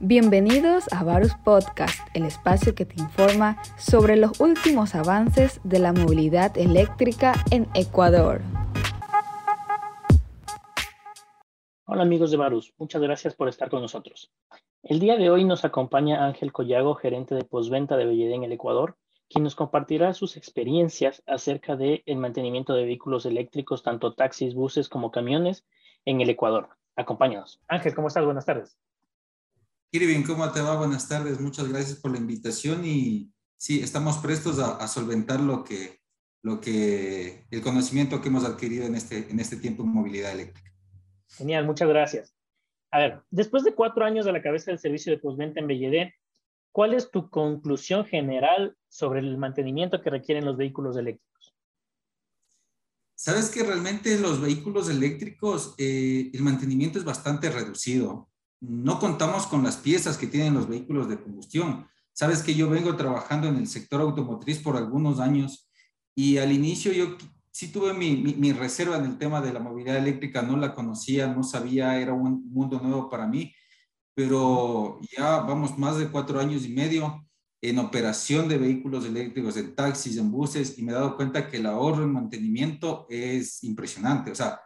Bienvenidos a Varus Podcast, el espacio que te informa sobre los últimos avances de la movilidad eléctrica en Ecuador. Hola amigos de Varus, muchas gracias por estar con nosotros. El día de hoy nos acompaña Ángel Collago, gerente de postventa de Bellede en el Ecuador, quien nos compartirá sus experiencias acerca del mantenimiento de vehículos eléctricos, tanto taxis, buses como camiones, en el Ecuador. Acompáñanos. Ángel, ¿cómo estás? Buenas tardes. Kirvin, ¿cómo te va? Buenas tardes. Muchas gracias por la invitación y sí, estamos prestos a, solventar lo que, lo que, el conocimiento que hemos adquirido en este, en este tiempo en movilidad eléctrica. Genial, muchas gracias. A ver, después de cuatro años a la cabeza del servicio de postventa en Belledé, ¿cuál es tu conclusión general sobre el mantenimiento que requieren los vehículos eléctricos? Sabes que realmente los vehículos eléctricos, eh, el mantenimiento es bastante reducido. No contamos con las piezas que tienen los vehículos de combustión. Sabes que yo vengo trabajando en el sector automotriz por algunos años y al inicio yo sí tuve mi, mi, reserva en el tema de la movilidad eléctrica, no la conocía, no sabía, era un mundo nuevo para mí, pero ya vamos más de cuatro años y medio en operación de vehículos eléctricos, en taxis, en buses, y me he dado cuenta que el ahorro en mantenimiento es impresionante. O sea,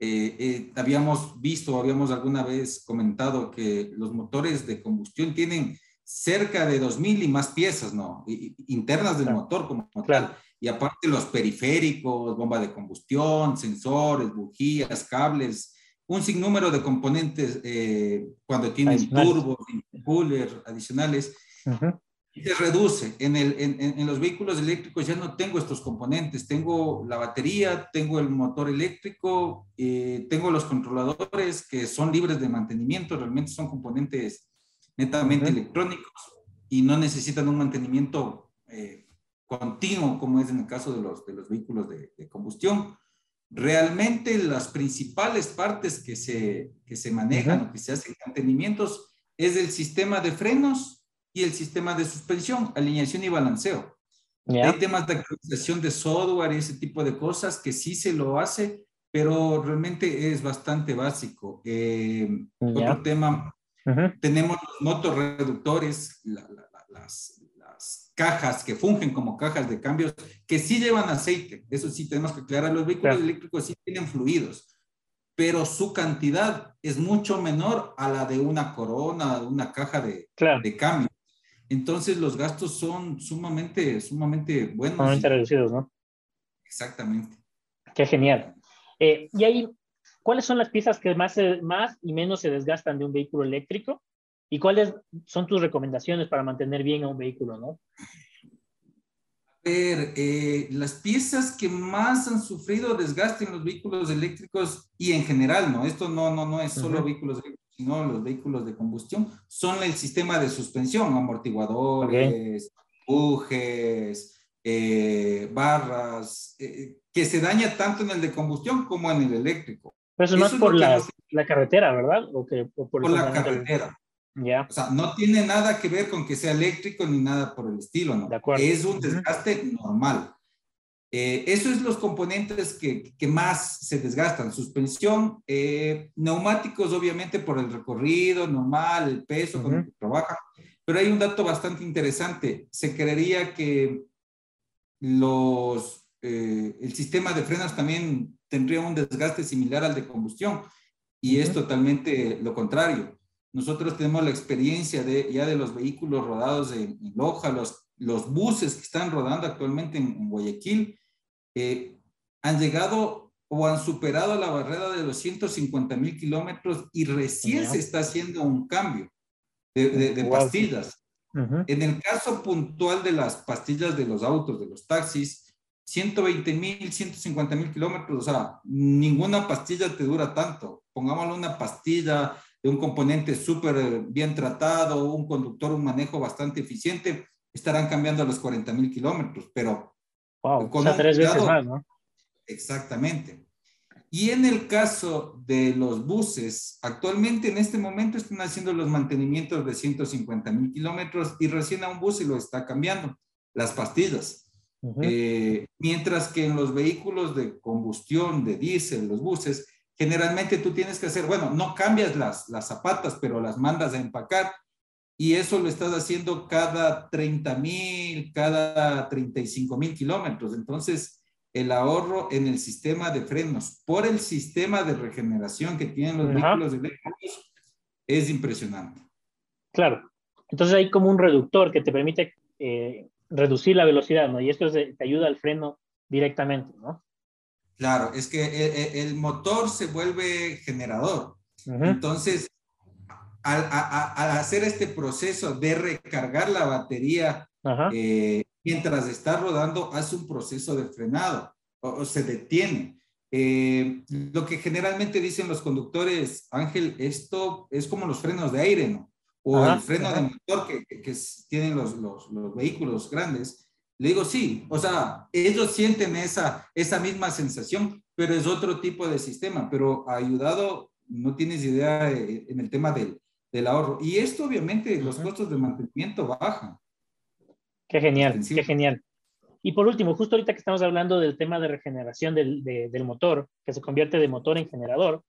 eh, eh, habíamos visto, habíamos alguna vez comentado que los motores de combustión tienen cerca de 2.000 y más piezas, ¿no? internas del motor como tal. Y aparte los periféricos, bomba de combustión, sensores, bujías, cables, un sinnúmero de componentes eh, cuando tienen turbos, cooler adicionales se reduce. En, el, en, en, los vehículos eléctricos ya no tengo estos componentes. Tengo la batería, tengo el motor eléctrico, eh, tengo los controladores que son libres de mantenimiento, realmente son componentes netamente electrónicos y no necesitan un mantenimiento eh, continuo como es en el caso de los, de los vehículos de, combustión. Realmente las principales partes que se, que se manejan o que se hacen mantenimientos es el sistema de frenos y el sistema de suspensión, alineación y balanceo. Hay temas de actualización de software y ese tipo de cosas que sí se lo hace, pero realmente es bastante básico. Eh, otro tema, tenemos los motorreductores, las, las, cajas que fungen como cajas de cambios, que sí llevan aceite. Eso sí tenemos que aclarar. Los vehículos eléctricos sí tienen fluidos, pero su cantidad es mucho menor a la de una corona, de una caja de, de cambio. Entonces los gastos son sumamente, sumamente buenos. Sumamente reducidos, ¿no? Exactamente. Qué genial. Eh, y ahí, ¿cuáles son las piezas que más, más y menos se desgastan de un vehículo eléctrico? ¿Y cuáles son tus recomendaciones para mantener bien a un vehículo, no? A ver, eh, las piezas que más han sufrido desgaste en los vehículos eléctricos y en general, ¿no? Esto no, no, no es solo vehículos eléctricos sino los vehículos de combustión, son el sistema de suspensión, amortiguadores, bujes, eh, barras, eh, que se daña tanto en el de combustión como en el eléctrico. Pero eso no es por la, la, carretera, ¿verdad? ¿O que, por, la carretera. Ya. O sea, no tiene nada que ver con que sea eléctrico ni nada por el estilo, ¿no? De acuerdo. Es un desgaste normal. Eh, eso es los componentes que, que, más se desgastan. Suspensión, eh, neumáticos obviamente por el recorrido normal, el peso con el que trabaja. Pero hay un dato bastante interesante. Se creería que los, eh, el sistema de frenos también tendría un desgaste similar al de combustión y es totalmente lo contrario. Nosotros tenemos la experiencia de, ya de los vehículos rodados en, Loja, los, los buses que están rodando actualmente en Guayaquil, eh, han llegado o han superado la barrera de los 150 mil kilómetros y recién se está haciendo un cambio de, pastillas. En el caso puntual de las pastillas de los autos, de los taxis, 120 mil, 150 mil kilómetros, o sea, ninguna pastilla te dura tanto. Pongámosle una pastilla de un componente súper bien tratado, un conductor, un manejo bastante eficiente, estarán cambiando a los 40 mil kilómetros, pero Wow, con tres veces más, ¿no? Exactamente. Y en el caso de los buses, actualmente en este momento están haciendo los mantenimientos de 150 mil kilómetros y recién a un bus se lo está cambiando, las pastillas. Eh, mientras que en los vehículos de combustión, de diésel, los buses, generalmente tú tienes que hacer, bueno, no cambias las, las zapatas, pero las mandas a empacar y eso lo estás haciendo cada 30 mil, cada 35 mil kilómetros. Entonces, el ahorro en el sistema de frenos por el sistema de regeneración que tienen los vehículos eléctricos es impresionante. Claro. Entonces hay como un reductor que te permite eh, reducir la velocidad, ¿no? Y esto te ayuda al freno directamente, ¿no? Claro, es que el, motor se vuelve generador. Entonces, al, hacer este proceso de recargar la batería eh, mientras está rodando, hace un proceso de frenado o, se detiene. Eh, lo que generalmente dicen los conductores, Ángel, esto es como los frenos de aire, ¿no? O el freno de motor que, que, tienen los, los, los, vehículos grandes. Le digo, sí, o sea, ellos sienten esa, esa misma sensación, pero es otro tipo de sistema, pero ha ayudado, no tienes idea eh, en el tema del, del ahorro. Y esto obviamente los costos de mantenimiento bajan. Qué genial, qué genial. Y por último, justo ahorita que estamos hablando del tema de regeneración del, del, motor, que se convierte de motor en generador,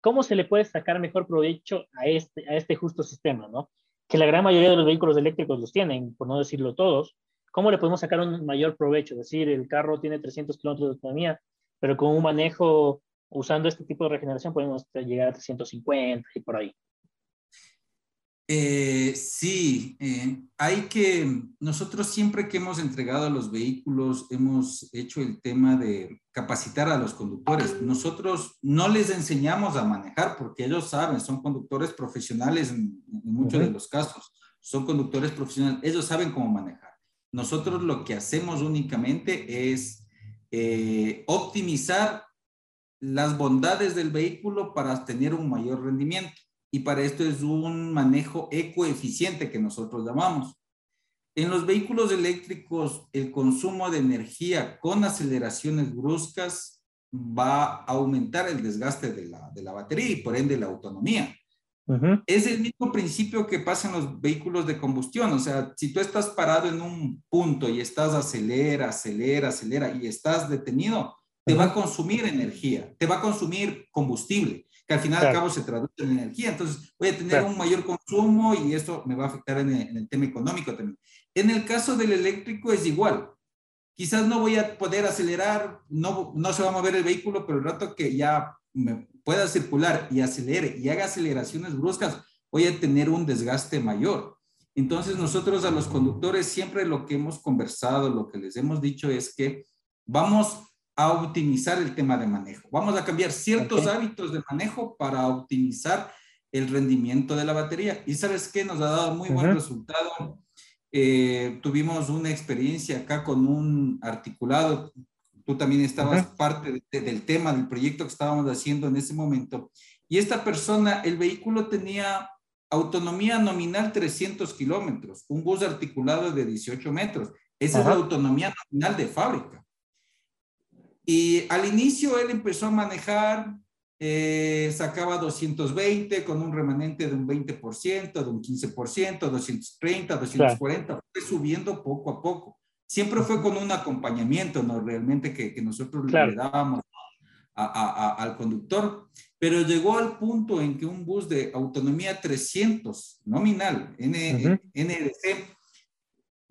¿cómo se le puede sacar mejor provecho a este, a este justo sistema, ¿no? Que la gran mayoría de los vehículos eléctricos los tienen, por no decirlo todos. ¿Cómo le podemos sacar un mayor provecho? Es decir, el carro tiene 300 kilómetros de autonomía, pero con un manejo usando este tipo de regeneración podemos llegar a 350 y por ahí. Eh, sí, eh, hay que, nosotros siempre que hemos entregado a los vehículos, hemos hecho el tema de capacitar a los conductores. Nosotros no les enseñamos a manejar porque ellos saben, son conductores profesionales en, muchos de los casos, son conductores profesionales, ellos saben cómo manejar. Nosotros lo que hacemos únicamente es eh, optimizar las bondades del vehículo para tener un mayor rendimiento y para esto es un manejo ecoeficiente que nosotros llamamos. En los vehículos eléctricos, el consumo de energía con aceleraciones bruscas va a aumentar el desgaste de la, de la batería y por ende la autonomía. Es el mismo principio que pasa en los vehículos de combustión. O sea, si tú estás parado en un punto y estás acelera, acelera, acelera y estás detenido, te va a consumir energía, te va a consumir combustible que al final al cabo se traduce en energía. Entonces, voy a tener un mayor consumo y esto me va a afectar en el, tema económico también. En el caso del eléctrico es igual. Quizás no voy a poder acelerar, no, no se va a mover el vehículo, pero el rato que ya me pueda circular y acelere y haga aceleraciones bruscas, voy a tener un desgaste mayor. Entonces, nosotros a los conductores siempre lo que hemos conversado, lo que les hemos dicho es que vamos a optimizar el tema de manejo. Vamos a cambiar ciertos hábitos de manejo para optimizar el rendimiento de la batería. Y sabes qué, nos ha dado muy buen resultado. Eh, tuvimos una experiencia acá con un articulado. Tú también estabas parte del tema del proyecto que estábamos haciendo en ese momento. Y esta persona, el vehículo tenía autonomía nominal 300 kilómetros, un bus articulado de 18 metros. Esa es la autonomía nominal de fábrica. Y al inicio él empezó a manejar, eh, sacaba 220 con un remanente de un 20%, de un 15%, 230, 240, fue subiendo poco a poco. Siempre fue con un acompañamiento, ¿no? Realmente que, que nosotros le dábamos a, a, al conductor, pero llegó al punto en que un bus de autonomía 300 nominal, N, NDC,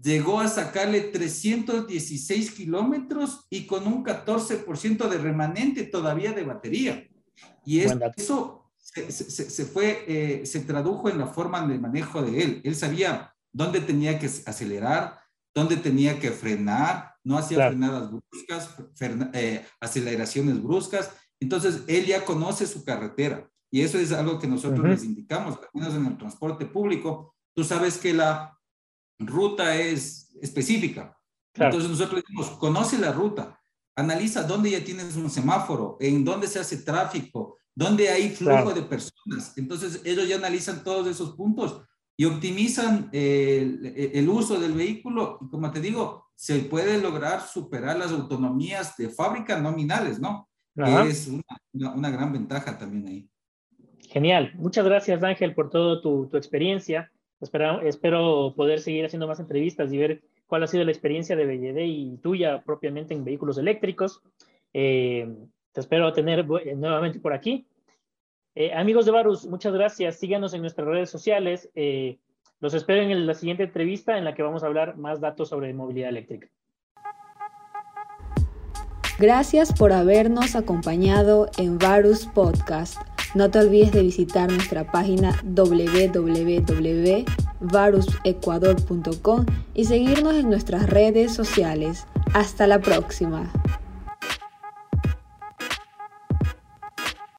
llegó a sacarle 316 kilómetros y con un 14% de remanente todavía de batería. Y eso se, se, fue, eh, se tradujo en la forma de manejo de él. Él sabía dónde tenía que acelerar, dónde tenía que frenar, no hacía frenadas bruscas, eh, aceleraciones bruscas. Entonces, él ya conoce su carretera. Y eso es algo que nosotros les indicamos, al menos en el transporte público. Tú sabes que la ruta es específica. Entonces nosotros decimos, conoce la ruta, analiza dónde ya tienes un semáforo, en dónde se hace tráfico, dónde hay flujo de personas. Entonces ellos ya analizan todos esos puntos y optimizan el, uso del vehículo y como te digo, se puede lograr superar las autonomías de fábrica nominales, ¿no? es una, una, gran ventaja también ahí. Genial. Muchas gracias, Ángel, por toda tu, tu experiencia. Espero, espero poder seguir haciendo más entrevistas y ver cuál ha sido la experiencia de BLD y tuya propiamente en vehículos eléctricos. Eh, te espero tener nuevamente por aquí. Eh, amigos de Varus, muchas gracias. Síganos en nuestras redes sociales. Eh, Los espero en la siguiente entrevista en la que vamos a hablar más datos sobre movilidad eléctrica. Gracias por habernos acompañado en Varus Podcast. No te olvides de visitar nuestra página www.varusecuador.com y seguirnos en nuestras redes sociales. Hasta la próxima.